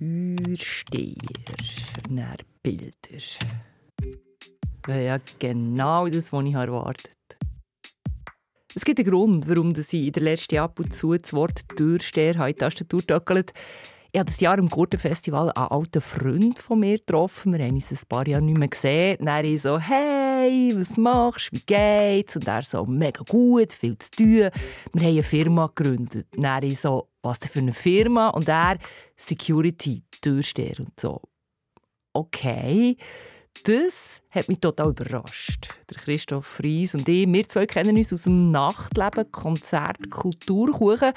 Türsteher. Dann Bilder. Ja, genau das, was ich erwartet Es gibt einen Grund, warum ich in der letzten ab und zu das Wort Türsteher in die Tastatur. Ich habe das Jahr im Gurtenfestival einen alten Freund von mir getroffen. Wir haben uns ein paar Jahre nicht mehr gesehen. Dann ich so, hey, was machst du, wie geht's? Und er so, mega gut, viel zu tun. Wir haben eine Firma gegründet. Dann ich so, was denn für eine Firma? Und er, Security, Türsteher und so. Okay. Das hat mich total überrascht. Der Christoph Fries und ich, wir zwei kennen uns aus dem Nachtleben, Konzert, Kulturkuchen.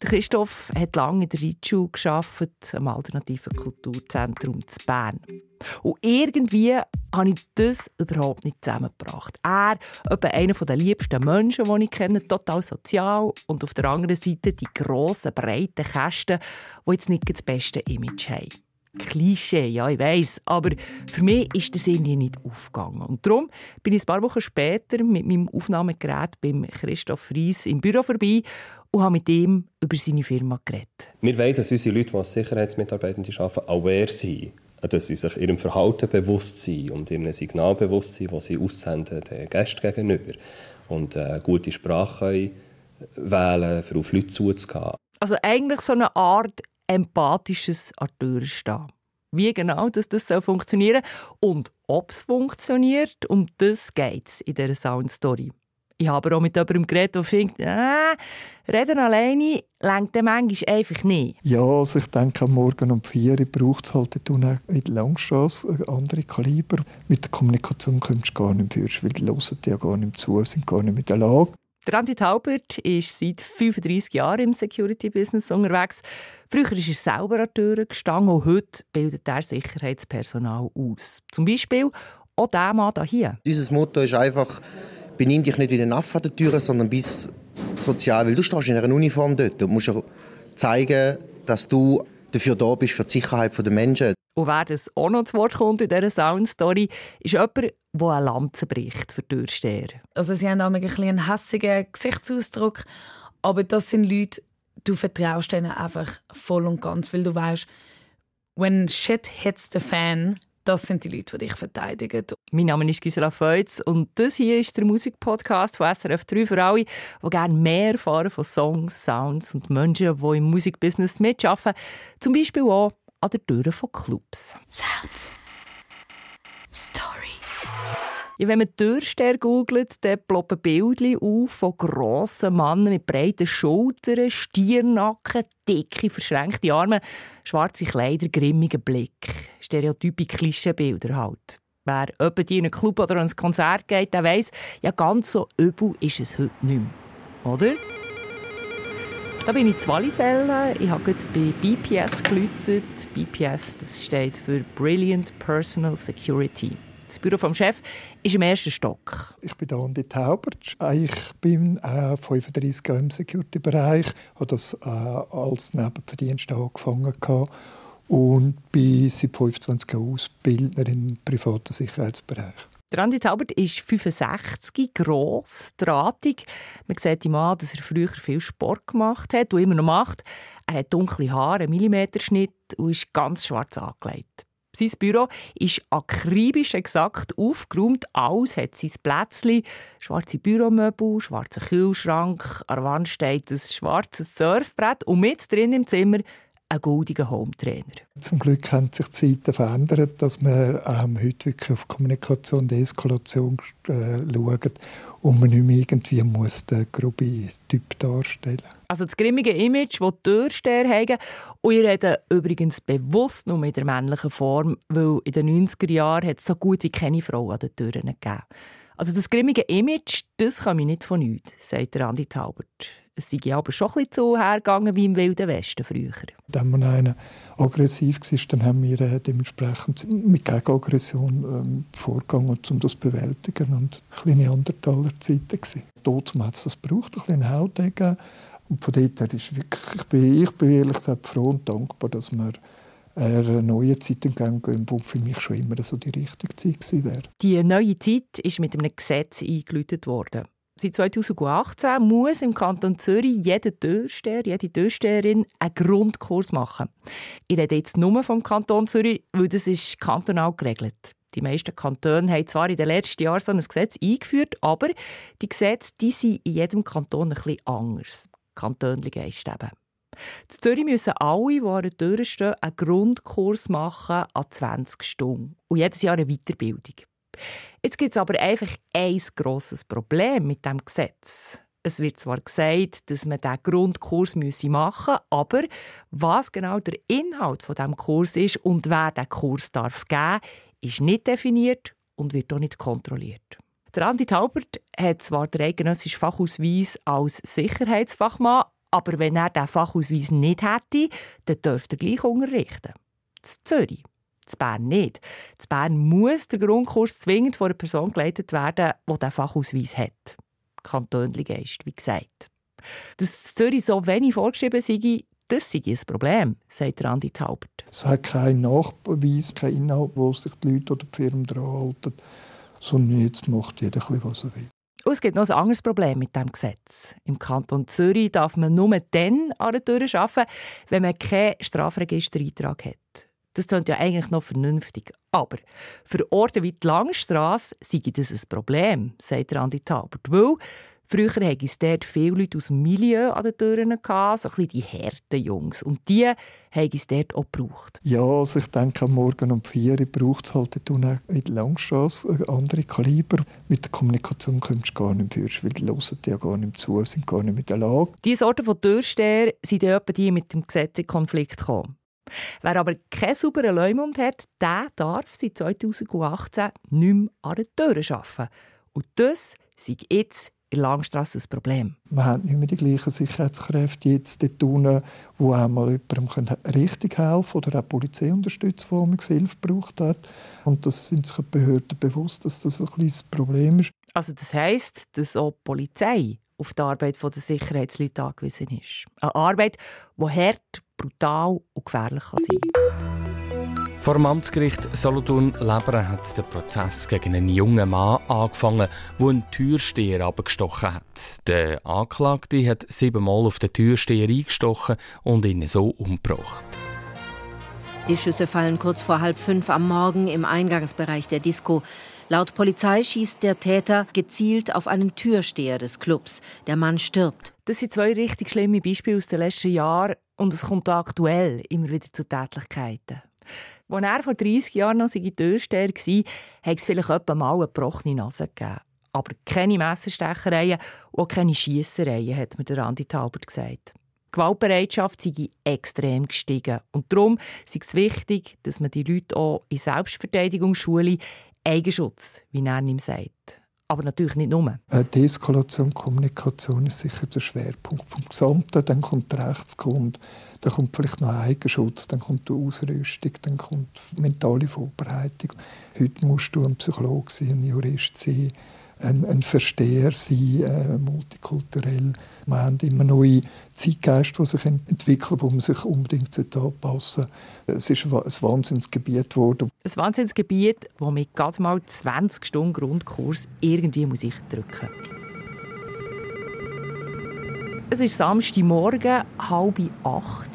Der Christoph hat lange in der Ritschule gearbeitet, am alternativen Kulturzentrum zu Bern. Und irgendwie habe ich das überhaupt nicht zusammengebracht. Er, etwa einer der liebsten Menschen, die ich kenne, total sozial und auf der anderen Seite die grossen, breiten Kästen, die jetzt nicht das beste Image haben. Klischee, ja, ich weiß, aber für mich ist das irgendwie nicht aufgegangen. Und darum bin ich ein paar Wochen später mit meinem Aufnahmegerät beim Christoph Fries im Büro vorbei und habe mit ihm über seine Firma geredet. Wir wollen, dass unsere Leute, die als Sicherheitsmitarbeitende arbeiten, aware sind, dass sie sich ihrem Verhalten bewusst sind und ihrem Signal bewusst sind, das sie aussenden den Gästen gegenüber. Und eine gute Sprache wählen, um auf Leute zuzugehen. Also eigentlich so eine Art empathisches an stehen. Wie genau das, das soll funktionieren und ob es funktioniert, um das geht es in dieser Soundstory. Ich habe auch mit jemandem geredet, der findet, äh, reden alleine längt dem manchmal einfach nicht. Ja, also ich denke, am Morgen um 4 Uhr braucht es halt in der Langstrasse andere Kaliber. Mit der Kommunikation kommst du gar nicht mehr weil die hören ja gar nicht zu, sind gar nicht mehr in der Lage. Der Andi Taubert ist seit 35 Jahren im Security-Business unterwegs. Früher ist er selber an Türen gestanden und heute bildet er Sicherheitspersonal aus. Zum Beispiel auch der Mann hier. Unser Motto ist einfach, benimm dich nicht wie ein Affe an der Tür, sondern bist sozial. Weil du stehst in einer Uniform dort und musst zeigen, dass du dafür da bist, für die Sicherheit der Menschen. Und wer das auch noch zu Wort kommt in dieser Soundstory, ist jemand, der eine Lanze bricht für Türsteher. Also sie haben auch ein bisschen einen hässigen Gesichtsausdruck, aber das sind Leute, du vertraust denen einfach voll und ganz, weil du weißt, when shit hits the fan, das sind die Leute, die dich verteidigen. Mein Name ist Gisela Feutz und das hier ist der Musikpodcast von SRF 3 für alle, die gerne mehr erfahren von Songs, Sounds und Menschen, die im Musikbusiness mitarbeiten. Zum Beispiel auch an der Tür von Clubs. Sounds. Story. Ja, wenn man Türsteher googelt, dann ploppen Bilder auf von grossen Männern mit breiten Schultern, Stiernacken, dicke, verschränkte Arme, schwarze Kleider, grimmigen Blick. Stereotype Klischeebilder halt. Wer in einen Club oder ein Konzert geht, der weiss, ja, ganz so übel ist es heute nicht mehr. Oder? Da bin ich zu Wallisellen. Ich habe bei BPS geläutet. BPS das steht für Brilliant Personal Security. Das Büro vom Chef ist im ersten Stock. Ich bin Andi Taubert. Ich bin äh, 35 Jahre im Security-Bereich, habe das äh, als Nebenverdienst angefangen und bin seit 25 Jahren Ausbildner im privaten Sicherheitsbereich. Der Andi Taubert ist 65, gross, drahtig. Man sieht ihm an, dass er früher viel Sport gemacht hat und immer noch macht. Er hat dunkle Haare, einen Millimeterschnitt und ist ganz schwarz angelegt. Sein Büro ist akribisch exakt aufgeräumt. Alles hat sein Plätzchen. Schwarze Büromöbel, schwarzer Kühlschrank, an der Wand steht ein schwarzes Surfbrett und mit drin im Zimmer ein goldiger Home-Trainer. Zum Glück haben sich die Zeiten verändert, dass wir ähm, heute wirklich auf Kommunikation und Eskalation äh, schauen und man nicht mehr irgendwie muss den groben Typ darstellen Also das grimmige Image, das die Türsteher haben. Und ich rede übrigens bewusst nur in der männlichen Form, weil in den 90er Jahren hat es so gut wie keine Frau an den Türen gegeben. Also das grimmige Image, das kann mich nicht von nichts, sagt Andi Taubert. Es sei aber schon ein bisschen so hergegangen wie im Wilden Westen früher. Wenn man einer aggressiv war, dann haben wir äh, dementsprechend mit Gegenaggression ähm, vorgegangen, um das zu bewältigen. Und kleine Neandertaler Zeiten. Dort hat es das gebraucht, ein bisschen Haut gegeben. Und von dort her ist wirklich, ich bin, ich bin ehrlich gesagt froh und dankbar, dass wir eine neue Zeit entgegengegangen, die für mich schon immer so die richtige Zeit war. Die neue Zeit ist mit einem Gesetz eingeläutet worden. Seit 2018 muss im Kanton Zürich jeder Türsteher, jede Türsteherin einen Grundkurs machen. Ich rede jetzt nur vom Kanton Zürich, weil das ist kantonal geregelt. Die meisten Kantone haben zwar in den letzten Jahren so ein Gesetz eingeführt, aber die Gesetze die sind in jedem Kanton ein bisschen anders. Kantönli heisst eben. In Zürich müssen alle, die an der Tür stehen, einen Grundkurs machen an 20 Stunden und jedes Jahr eine Weiterbildung. Jetzt gibt es aber einfach ein grosses Problem mit dem Gesetz. Es wird zwar gesagt, dass man diesen Grundkurs machen müsse, aber was genau der Inhalt von dem Kurs ist und wer den Kurs darf geben, ist nicht definiert und wird auch nicht kontrolliert. Der Andi Taubert hat zwar den eidgenössischen Fachausweis als Sicherheitsfachmann, aber wenn er diesen Fachausweis nicht hätte, dann dürfte er gleich unterrichten. In Zürich. In Bern nicht. In Bern muss der Grundkurs zwingend von einer Person geleitet werden, die diesen Fachausweis hat. Kantönli Geist, wie gesagt. Dass in Zürich so wenig vorgeschrieben sei, das sei ein Problem, sagt Andi Taubert. Es hat keinen Nachweis, keinen Inhalt, wo sich die Leute oder die Firmen daran halten, sondern jetzt macht jeder, was er will. Und es gibt noch ein anderes Problem mit diesem Gesetz. Im Kanton Zürich darf man nur dann an der Tür arbeiten, wenn man keinen Strafregistereintrag hat. Das klingt ja eigentlich noch vernünftig. Aber für Orte wie die Langstrasse sei das ein Problem, sagt Andi Taubert. Weil Früher hatte es dort viele Leute aus dem Milieu an den Türen, gehabt, so ein bisschen die harten Jungs. Und die haben es dort auch gebraucht. Ja, also ich denke, am Morgen um 4 Uhr braucht es halt in der Langstrasse andere Kaliber. Mit der Kommunikation kommst du gar nicht mehr weil die hören ja gar nicht zu, sind gar nicht mit der Lage. Diese Sorte von Türsteher sind ja die mit dem Gesetz in Konflikt gekommen. Wer aber keinen sauberen Leumund hat, der darf seit 2018 nicht mehr an der Tür arbeiten. Und das ist jetzt in Langstrasse ein Problem. Man hat nicht mehr die gleichen Sicherheitskräfte jetzt dort unten, die einmal jemandem richtig helfen oder auch die Polizei unterstützen, wo man Hilfe gebraucht hat. Und das sind sich die Behörden bewusst, dass das ein kleines Problem ist. Also das heisst, dass auch die Polizei auf die Arbeit der Sicherheitsleute angewiesen ist. Eine Arbeit, die hart, brutal und gefährlich sein kann. Vor dem Amtsgericht Solothurn-Leberen hat der Prozess gegen einen jungen Mann angefangen, der einen Türsteher abgestochen hat. Der Anklagte hat siebenmal auf den Türsteher eingestochen und ihn so umgebracht. Die Schüsse fallen kurz vor halb fünf am Morgen im Eingangsbereich der Disco. Laut Polizei schießt der Täter gezielt auf einen Türsteher des Clubs. Der Mann stirbt. Das sind zwei richtig schlimme Beispiele aus den letzten Jahren und es kommt aktuell immer wieder zu Tätlichkeiten. Als er vor 30 Jahren noch seine Türsteher war, hat es vielleicht etwa mal eine gebrochene Nase gegeben. Aber keine Messerstechereien und keine Schiessereien, hat mir der Andi Taubert gesagt. Die Gewaltbereitschaft sei extrem gestiegen. Und darum ist es wichtig, dass man die Leute auch in Selbstverteidigung schule, Eigenschutz, wie er ihm sagt aber natürlich nicht nur. Äh, Deeskalation, Kommunikation ist sicher der Schwerpunkt vom Gesamten. Dann kommt der Rechtsgrund, dann kommt vielleicht noch Eigenschutz, dann kommt die Ausrüstung, dann kommt mentale Vorbereitung. Heute musst du ein Psychologe sein, ein Jurist sein, ein, ein Versteher sein, äh, multikulturell. Wir haben immer neue Zeitgeister, die sich entwickeln, wo man sich unbedingt anpassen sollte. Es ist ein Wahnsinnsgebiet geworden. Ein Wahnsinnsgebiet, wo mit gerade mal 20 Stunden Grundkurs irgendwie muss ich drücken es ist Samstagmorgen, halb acht.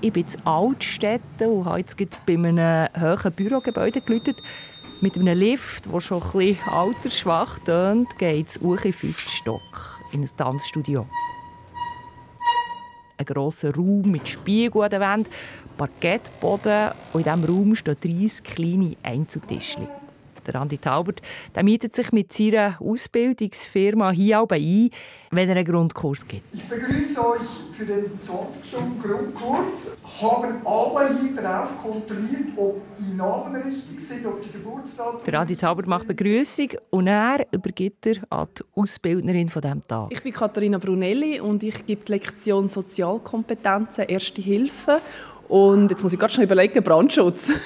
Ich bin in Altstädten und habe jetzt bei einem hohen Bürogebäude geläutet. Mit einem Lift, der schon ein bisschen altersschwach tönt, geht es hoch in den fünften Stock in ein Tanzstudio. Ein grosser Raum mit Spiegeln an der Wand, Parkettboden und in diesem Raum stehen 30 kleine Einzeltischchen der Andi Taubert, der mietet sich mit seiner Ausbildungsfirma hier auch ein, wenn er einen Grundkurs gibt. Ich begrüße euch für den 20-Stunden-Grundkurs. Haben alle hier drauf kontrolliert, ob die Namen richtig sind, ob die Geburtsdaten Der Andi Taubert macht Begrüßung und er übergibt er an die Ausbildnerin von diesem Tag. Ich bin Katharina Brunelli und ich gebe die Lektion Sozialkompetenzen, Erste Hilfe. Und jetzt muss ich gerade schnell überlegen, Brandschutz.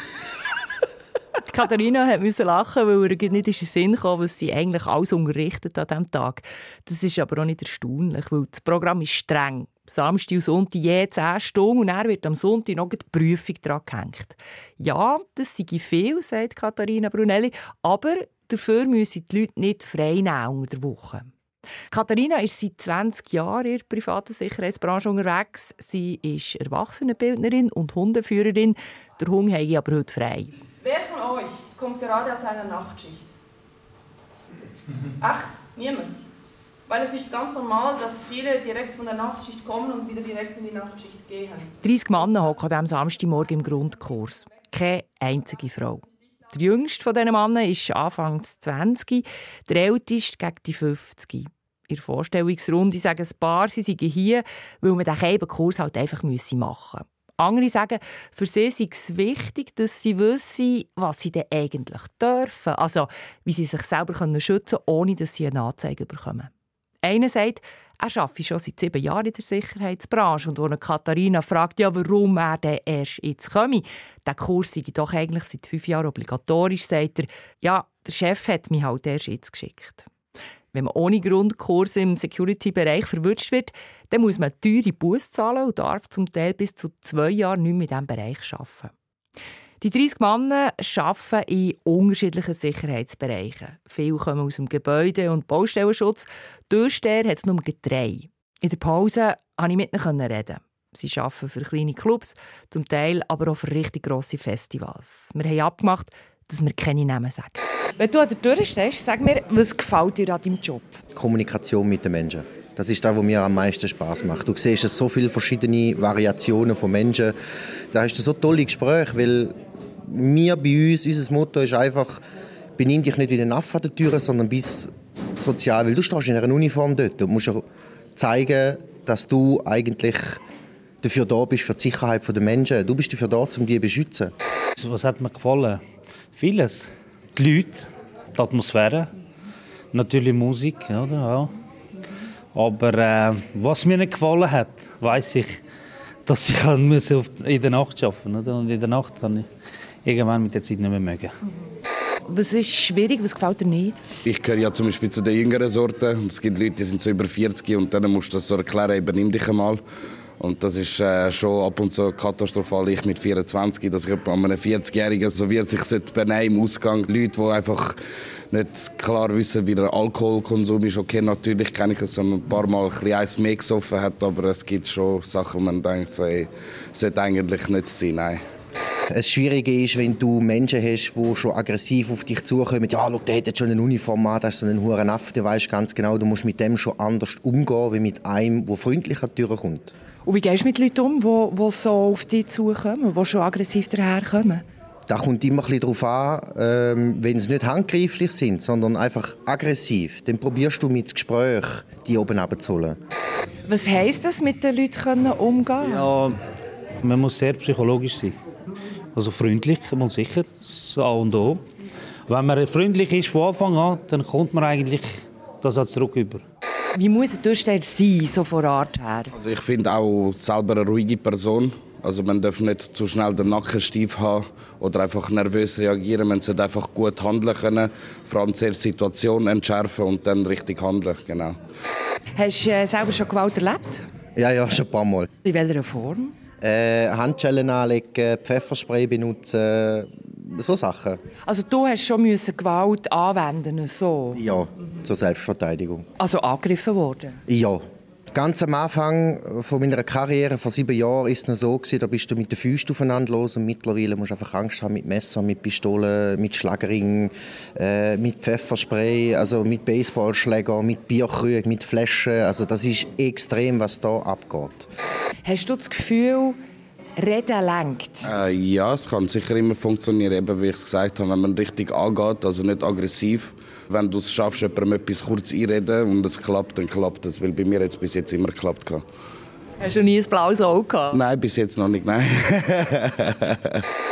Katharina musste lachen, weil ihr nicht in den Sinn kam, was sie eigentlich alles unterrichtet an diesem Tag. Das ist aber auch nicht erstaunlich, weil das Programm ist streng. Samstag und Sonntag je 10 Stunden und er wird am Sonntag noch die Prüfung dran gehängt. Ja, das sei viel, sagt Katharina Brunelli, aber dafür müssen die Leute nicht frei nehmen unter der Woche. Katharina ist seit 20 Jahren in der privaten Sicherheitsbranche unterwegs. Sie ist Erwachsenenbildnerin und Hundeführerin. Der Hund habe aber heute frei. Wer von euch kommt gerade aus einer Nachtschicht? Acht? Niemand? Weil es ist ganz normal, dass viele direkt von der Nachtschicht kommen und wieder direkt in die Nachtschicht gehen. 30 Männer hocken diesem Samstagmorgen im Grundkurs. Keine einzige Frau. Der jüngste von diesen Männern ist Anfang 20, der älteste gegen die 50. In der Vorstellungsrunde sagen ein paar, sie seien hier, weil man diesen Kurs halt einfach machen müsse. Andere sagen, für sie sei es wichtig, dass sie wissen, was sie denn eigentlich dürfen. Also, wie sie sich selber schützen können, ohne dass sie eine Anzeige bekommen. Einer sagt, er arbeitet schon seit sieben Jahren in der Sicherheitsbranche. Und als Katharina fragt, ja, warum er denn erst jetzt komme, der Kurs sei doch eigentlich seit fünf Jahren obligatorisch, sagt er, ja, der Chef hat mich halt erst jetzt geschickt. Wenn man ohne Grundkurs im Security-Bereich verwünscht wird, dann muss man teure Buß zahlen und darf zum Teil bis zu zwei Jahren nicht mehr in diesem Bereich arbeiten. Die 30 Männer arbeiten in unterschiedlichen Sicherheitsbereichen. Viele kommen aus dem Gebäude- und Baustellenschutz. Durchsteher hat es nur drei. In der Pause konnte ich mit ihnen reden. Sie arbeiten für kleine Clubs, zum Teil aber auch für richtig grosse Festivals. Wir haben abgemacht, dass wir keine Namen sagen. Wenn du an der Tür stehst, sag mir, was gefällt dir an deinem Job? Kommunikation mit den Menschen. Das ist das, was mir am meisten Spaß macht. Du siehst so viele verschiedene Variationen von Menschen. Da hast du so tolle Gespräche, weil wir bei uns, unser Motto ist einfach, benimm dich nicht wie ein Affe an der Tür, sondern bist sozial, weil du stehst in einer Uniform dort. Du musst zeigen, dass du eigentlich dafür da bist, für die Sicherheit der Menschen. Du bist dafür da, um die zu beschützen. Was hat mir gefallen? Vieles. Die Leute, die Atmosphäre, natürlich Musik, oder? Ja. Aber äh, was mir nicht gefallen hat, weiß ich, dass ich in der Nacht arbeiten musste. Und in der Nacht habe ich irgendwann mit der Zeit nicht mehr mögen. Was ist schwierig, was gefällt dir nicht? Ich gehöre ja zum Beispiel zu den jüngeren Sorten. Es gibt Leute, die sind so über 40 und dann musst du das so erklären, übernimm dich einmal. Und das ist äh, schon ab und zu katastrophal. Ich mit 24, dass ich an einem 40-Jährigen, so wie er sich benehmen im Ausgang, Leute, die einfach nicht klar wissen, wie der Alkoholkonsum ist. Okay, natürlich kenne ich es, wenn man ein paar Mal ein bisschen eins mehr gesoffen hat, aber es gibt schon Sachen, wo man denkt, so, ey, sollte eigentlich nicht sein, nein. Das Schwierige ist, wenn du Menschen hast, die schon aggressiv auf dich zukommen. Ja, schau, der hat jetzt schon eine Uniform an, das ist so ein hoher Affe. Du weißt ganz genau, du musst mit dem schon anders umgehen, wie mit einem, der freundlich an die Tür kommt. Und wie gehst du mit Leuten um, die, die so auf dich zukommen, die schon aggressiv daherkommen? Das kommt immer ein darauf an, ähm, wenn sie nicht handgreiflich sind, sondern einfach aggressiv. Dann probierst du mit dem Gespräch, die oben abzuholen. Was heisst das, mit den Leuten umgehen Ja, man muss sehr psychologisch sein. Also freundlich und sicher, das A und O. Wenn man freundlich ist von Anfang an, dann kommt man eigentlich das auch zurück über. Wie muss ein Türsteher sein, so von Art her? Also ich finde auch selber eine ruhige Person. Also man darf nicht zu schnell den Nacken steif haben oder einfach nervös reagieren. Man sollte einfach gut handeln können, vor allem zuerst Situationen entschärfen und dann richtig handeln. Genau. Hast du äh, selber schon Gewalt erlebt? Ja, ja, schon ein paar Mal. In welcher Form? Äh, Handschellen anlegen, Pfefferspray benutzen, so Sachen. Also du hast schon müssen Gewalt anwenden so? Ja, zur Selbstverteidigung. Also angegriffen worden? Ja. Ganz am Anfang von meiner Karriere, vor sieben Jahren, ist es so gewesen, da bist du mit den Füßen aufeinander los und mittlerweile musst du einfach Angst haben mit Messer, mit Pistolen, mit Schlagring, äh, mit Pfefferspray, also mit Baseballschläger, mit Bierkrügen, mit Flaschen. Also das ist extrem, was da abgeht. Hast du das Gefühl, Reden lenkt? Äh, ja, es kann sicher immer funktionieren, eben wie ich es gesagt habe, wenn man richtig angeht, also nicht aggressiv. Wenn du es schaffst, jemandem etwas kurz einreden und es klappt, dann klappt es, weil bei mir es bis jetzt immer geklappt. Hast du nie ein blaues Auge gehabt? Nein, bis jetzt noch nicht, nein.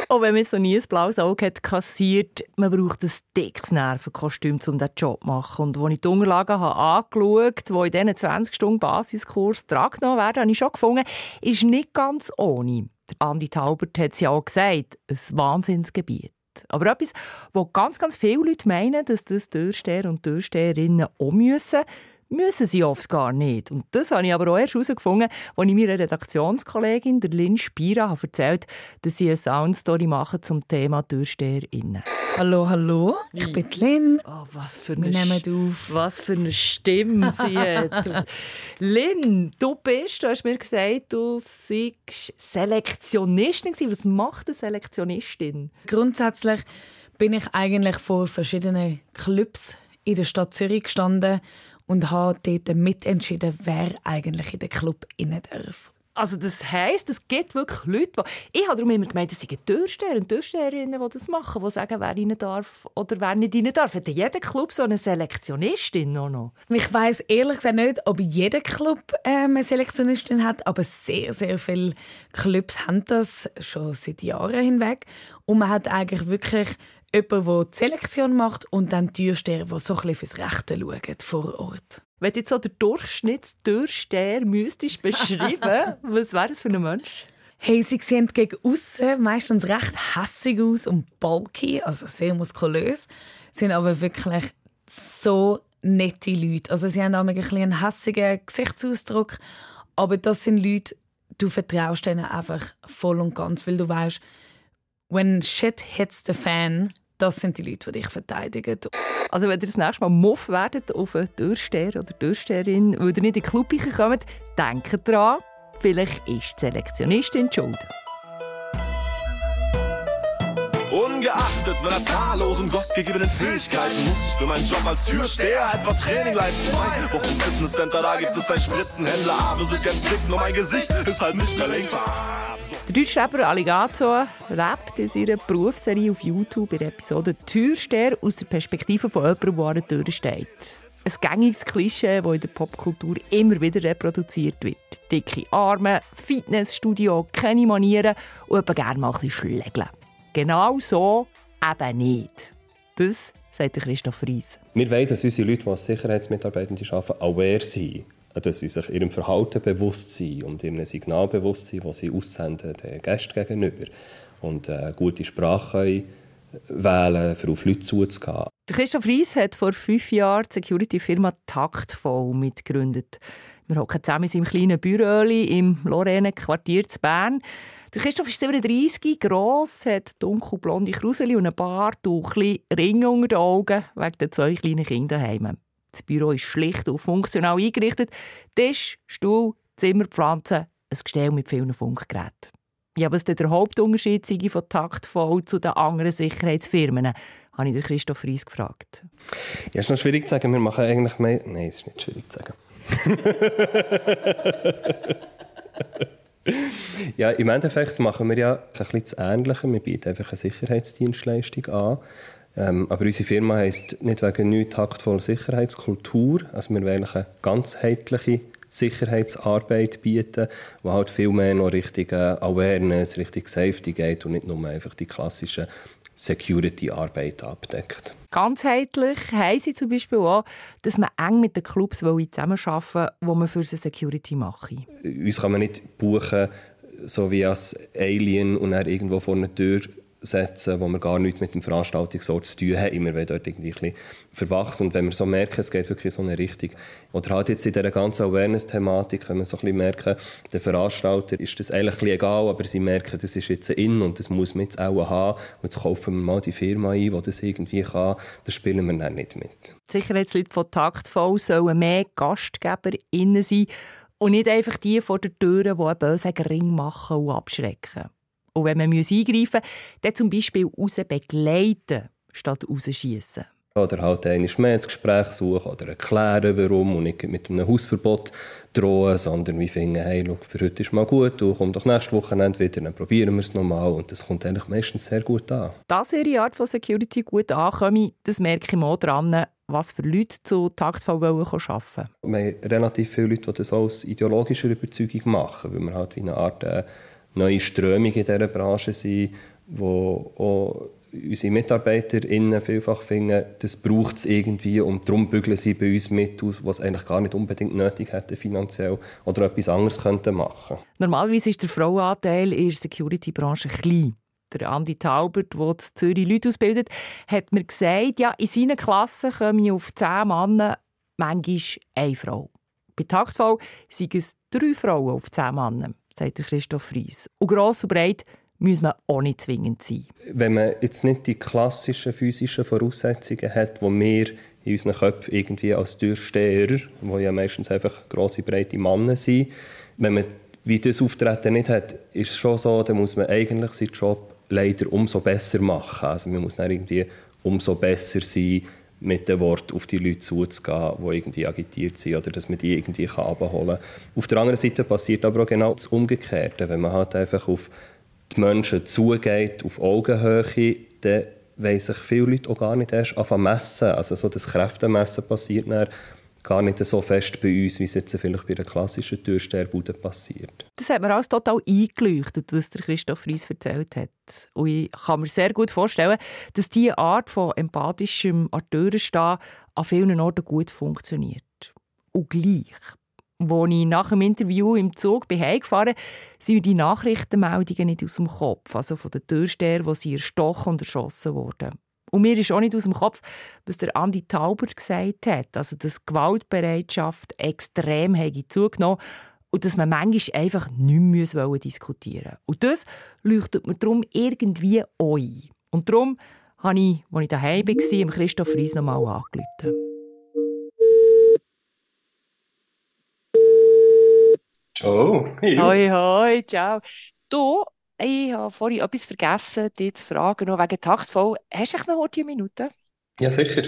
Und wenn man so nie ein blaues Auge hat kassiert, man braucht ein dickes Nervenkostüm, um diesen Job zu machen. Und als ich die Unterlagen habe angeschaut die in diesen 20 Stunden Basiskurs drangenommen werden, habe ich schon gefunden, ist nicht ganz ohne. Andi Taubert hat es ja auch gesagt, ein Wahnsinnsgebiet. Aber etwas, wo ganz, ganz viele Leute meinen, dass das Türsteher und Türsteherinnen auch müssen, müssen sie oft gar nicht. Und das habe ich aber auch erst herausgefunden, als ich meiner Redaktionskollegin, der Lynn Spira, erzählt dass sie eine Soundstory machen zum Thema TürsteherInnen. Hallo, hallo, ich bin Lynn. Oh, was für eine, Wir nehmen auf. Was für eine Stimme sie hat. Lynn, du bist, du hast mir gesagt, du seist Selektionistin. Was macht eine Selektionistin? Grundsätzlich bin ich eigentlich vor verschiedenen Clubs in der Stadt Zürich gestanden und habe dort mitentschieden, wer eigentlich in den Club rein darf. Also das heisst, es gibt wirklich Leute, die... Ich habe darum immer gemeint, es sind Türsteher und Türsteherinnen, die das machen, die sagen, wer rein darf oder wer nicht rein darf. Hat jeder Club so eine Selektionistin noch? noch? Ich weiss ehrlich gesagt nicht, ob jeder Club ähm, eine Selektionistin hat, aber sehr, sehr viele Clubs haben das schon seit Jahren hinweg. Und man hat eigentlich wirklich jemanden, der die Selektion macht und dann Türsteher, die so ein bisschen fürs Rechte schauen vor Ort. Wenn du jetzt so den Durchschnittstürsteher müsstest beschreiben, was wäre das für ein Mensch? Hey, sie sehen gegen außen meistens recht hässig aus und bulky, also sehr muskulös, sind aber wirklich so nette Leute. Also sie haben auch ein bisschen einen hässigen Gesichtsausdruck, aber das sind Leute, du vertraust denen einfach voll und ganz, weil du weißt, when shit hits the fan, das sind die Leute, die dich verteidigen. Also wenn ihr das nächste Mal Muff werdet auf einen Türsteher oder Türsteherin, weil ihr nicht in die Club kommt, denkt dran, vielleicht ist die Selektionistin schuld. Ungeachtet meiner zahllosen gottgegebenen Fähigkeiten muss ich für meinen Job als Türsteher etwas Training leisten. Zwei Wochen Fitnesscenter, da gibt es einen Spritzenhändler. Arme sind ganz dick, nur mein Gesicht ist halt nicht mehr lenkbar. Der deutsche Rapper Alligator lebt in seiner Berufsserie auf YouTube in der Episode «Türsteher» aus der Perspektive von jemandem, der an der Tür steht. Ein gängiges Klischee, das in der Popkultur immer wieder reproduziert wird. Dicke Arme, Fitnessstudio, keine Manieren und eben gerne mal ein bisschen schlägeln. Genau so eben nicht. Das sagt Christoph Ries. Wir wollen, dass unsere Leute, die als Sicherheitsmitarbeitende arbeiten, aware sind dass sie sich ihrem Verhalten bewusst sind und ihrem Signal bewusst sind, das sie aussenden den Gästen gegenüber. Und äh, gute Sprache wählen, um auf Leute zuzugehen. Christoph Ries hat vor fünf Jahren die Security-Firma Taktvoll mitgegründet. Wir hocken zusammen in seinem kleinen Büro im Lorraine-Quartier zu Bern. Der Christoph ist 37, gross, hat dunkelblonde Kruseli und einen Bart und ein Ringe unter den Augen wegen der zwei kleinen Kinder daheim. Das Büro ist schlicht und funktional eingerichtet. Tisch, Stuhl, Zimmerpflanzen, ein Gestell mit vielen Funkgeräten. Ja, was der Hauptunterschied von taktvoll zu den anderen Sicherheitsfirmen, habe ich Christoph Ries gefragt. Ja, ist noch schwierig zu sagen. Wir machen eigentlich mehr... Nein, es ist nicht schwierig zu sagen. ja, im Endeffekt machen wir ja ein bisschen das Ähnliche. Wir bieten einfach eine Sicherheitsdienstleistung an. Ähm, aber unsere Firma heisst nicht wegen nichts taktvoll Sicherheitskultur. Also wir wollen eine ganzheitliche Sicherheitsarbeit bieten, die halt viel mehr noch Richtung Awareness, Richtung Safety geht und nicht nur einfach die klassische Security-Arbeit abdeckt. Ganzheitlich heisst sie zum Beispiel auch, dass man eng mit den Clubs zusammenarbeiten will, wo man für sie Security macht. Uns kann man nicht buchen, so wie als Alien und er irgendwo vor einer Tür setzen, wo wir gar nichts mit dem Veranstaltungsort zu tun haben. Wir wollen dort irgendwie ein verwachsen. Und wenn wir so merken, es geht wirklich in so eine Richtung, oder halt jetzt in dieser ganzen Awareness-Thematik, wenn wir so ein bisschen merken, der Veranstalter ist das eigentlich egal, aber sie merken, das ist jetzt in und das muss man jetzt auch haben. Und jetzt kaufen wir mal die Firma ein, die das irgendwie kann. Das spielen wir dann nicht mit. Die Sicherheitsleute von Taktvoll sollen mehr Gastgeber innen sein und nicht einfach die vor der Tür, die einen bösen Ring machen und abschrecken. Und wenn man eingreifen muss, dann zum Beispiel raus begleiten, statt rausschießen. Oder halt einmal mehr ins Gespräch suchen oder erklären, warum und nicht mit einem Hausverbot drohen, sondern wie finden, hey, schau, für heute ist mal gut, du komm doch nächste Woche wieder, dann probieren wir es nochmal und das kommt eigentlich meistens sehr gut an. Dass ihre Art von Security gut ankommt, das merke ich auch daran, was für Leute zu Taktfall arbeiten wollen. Wir haben relativ viele Leute, die das aus ideologischer Überzeugung machen, weil wir halt wie eine Art äh, neue Strömungen in dieser Branche sind, wo auch unsere MitarbeiterInnen vielfach finden, das braucht es irgendwie und darum bügeln sie bei uns mit aus, was eigentlich gar nicht unbedingt nötig hätte finanziell oder etwas anderes könnten machen. Normalerweise ist der Frauenanteil in der Security-Branche klein. Der Andi Taubert, der in Zürich Leute ausbildet, hat mir gesagt, ja, in seinen Klassen kommen auf zehn Männer manchmal eine Frau. Bei Taktvoll sind es drei Frauen auf zehn Männer, sagt Christoph Fries. Und gross und breit muss man auch nicht zwingend sein. Wenn man jetzt nicht die klassischen physischen Voraussetzungen hat, die wir in unseren Köpfen irgendwie als Türsteher, die ja meistens einfach grosse, breite Männer sind, wenn man wie das Auftreten nicht hat, ist es schon so, dann muss man eigentlich seinen Job leider umso besser machen. Also man muss dann irgendwie umso besser sein, mit dem Wort auf die Leute zuzugehen, die irgendwie agitiert sind oder dass man die irgendwie abholen kann. Auf der anderen Seite passiert aber auch genau das Umgekehrte. Wenn man halt einfach auf die Menschen zugeht, auf Augenhöhe, dann wollen sich viele Leute auch gar nicht erst anfangen messen. Also so das Kräftemessen passiert dann gar nicht so fest bei uns, wie es jetzt vielleicht bei einer klassischen Türsteherbude passiert. Das hat mir alles total eingeleuchtet, was der Christoph Reis erzählt hat. Und ich kann mir sehr gut vorstellen, dass diese Art von empathischem an stehen an vielen Orten gut funktioniert. Und gleich. Als ich nach dem Interview im Zug bin heimgefahren sind mir die Nachrichtenmeldungen nicht aus dem Kopf, also von den Türstehern, die sie erstochen und erschossen wurden. Und mir ist auch nicht aus dem Kopf, was der Andi Tauber gesagt hat, also dass die Gewaltbereitschaft extrem zugenommen und dass man manchmal einfach nicht mehr diskutieren muss. Und das leuchtet mir darum irgendwie ein. Und darum habe ich, als ich daheim war, Christoph Ries noch mal angerufen. Ciao. Hoi, hoi, ciao. Du, ich habe vorhin etwas vergessen, dich zu fragen, noch wegen taktvoll. Hast du noch eine Minute? Ja, sicher.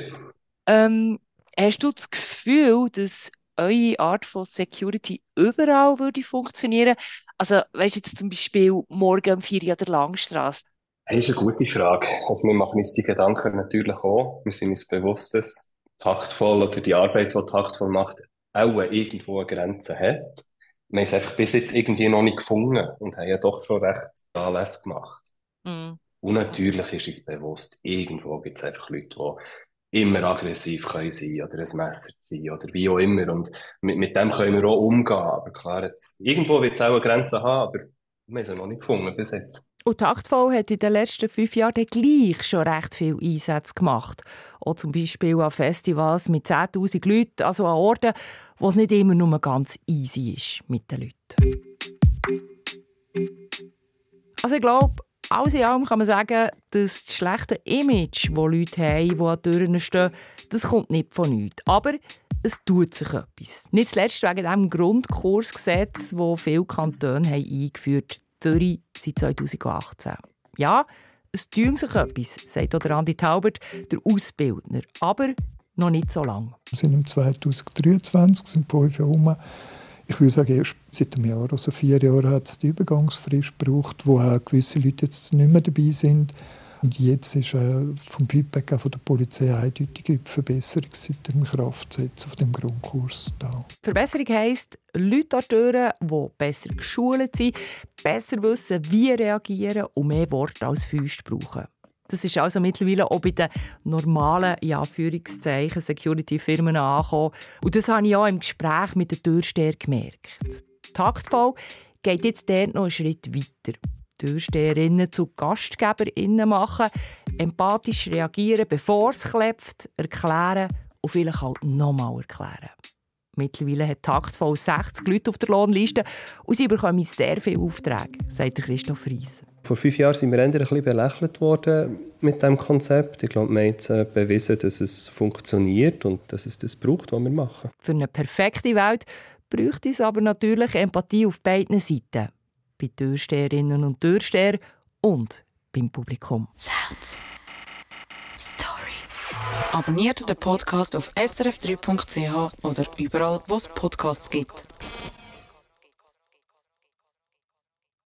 Ähm, hast du das Gefühl, dass eure Art von Security überall würde funktionieren? Also, weißt du jetzt zum Beispiel morgen am 4 an der Langstrasse? Das ist eine gute Frage. Also wir machen uns die Gedanken natürlich auch. Wir sind uns bewusst, dass taktvoll oder die Arbeit, die taktvoll macht, auch irgendwo eine Grenze hat wir haben es einfach bis jetzt irgendwie noch nicht gefunden und haben ja doch schon recht Anlässe gemacht. Mhm. Und natürlich ist uns bewusst, irgendwo gibt es einfach Leute, die immer aggressiv können sein oder ein Messer ziehen oder wie auch immer. Und mit, mit dem können wir auch umgehen. Aber klar, jetzt, irgendwo wird es auch eine Grenze haben, aber wir haben sie noch nicht gefunden bis jetzt. Und Taktvoll hat in den letzten fünf Jahren gleich schon recht viele Einsätze gemacht. Auch zum Beispiel an Festivals mit 10'000 Leuten, also an Orten, wo es nicht immer nur ganz easy ist mit den Leuten. Also ich glaube, alles in allem kann man sagen, dass das schlechte Image, das Leute haben, die an Türen stehen, das kommt nicht von nichts. Aber es tut sich etwas. Nicht zuletzt wegen dem Grundkursgesetz, das viele Kantone haben eingeführt haben. Zürich seit 2018. Ja, es tut sich etwas, sagt auch Andi Taubert, der Ausbildner. Aber noch nicht so lange. Wir sind im 2023, sind fünf Jahre um. Ich würde sagen, erst seit einem Jahr, also vier Jahren, hat es die Übergangsfrist gebraucht, wo auch gewisse Leute jetzt nicht mehr dabei sind. Und jetzt ist äh, vom Feedback auch von der Polizei eindeutig eine Verbesserung seit dem Kraftsetzen von dem Grundkurs da. Verbesserung heisst, Leute an Türen, die besser geschult sind, besser wissen, wie reagieren und mehr Worte als Füße brauchen. Das ist also mittlerweile auch bei den normalen ja, Security-Firmen angekommen. Und das habe ich auch im Gespräch mit der Türsteher gemerkt. Taktvoll geht jetzt dort noch einen Schritt weiter. Türsteherinnen zu Gastgeberinnen machen, empathisch reagieren, bevor es klebt, erklären und vielleicht auch nochmal erklären. Mittlerweile hat taktvoll 60 Leute auf der Lohnliste und sie bekommen sehr viele Aufträge, sagt Christoph Ries. Vor fünf Jahren sind wir ein bisschen belächelt worden mit diesem Konzept. Ich glaube, wir haben jetzt äh, bewiesen, dass es funktioniert und dass es das braucht, was wir machen. Für eine perfekte Welt braucht es aber natürlich Empathie auf beiden Seiten. Bei Türsteherinnen und Türsteher und beim Publikum. Sounds. Story. Abonniert den Podcast auf srf3.ch oder überall, wo es Podcasts gibt.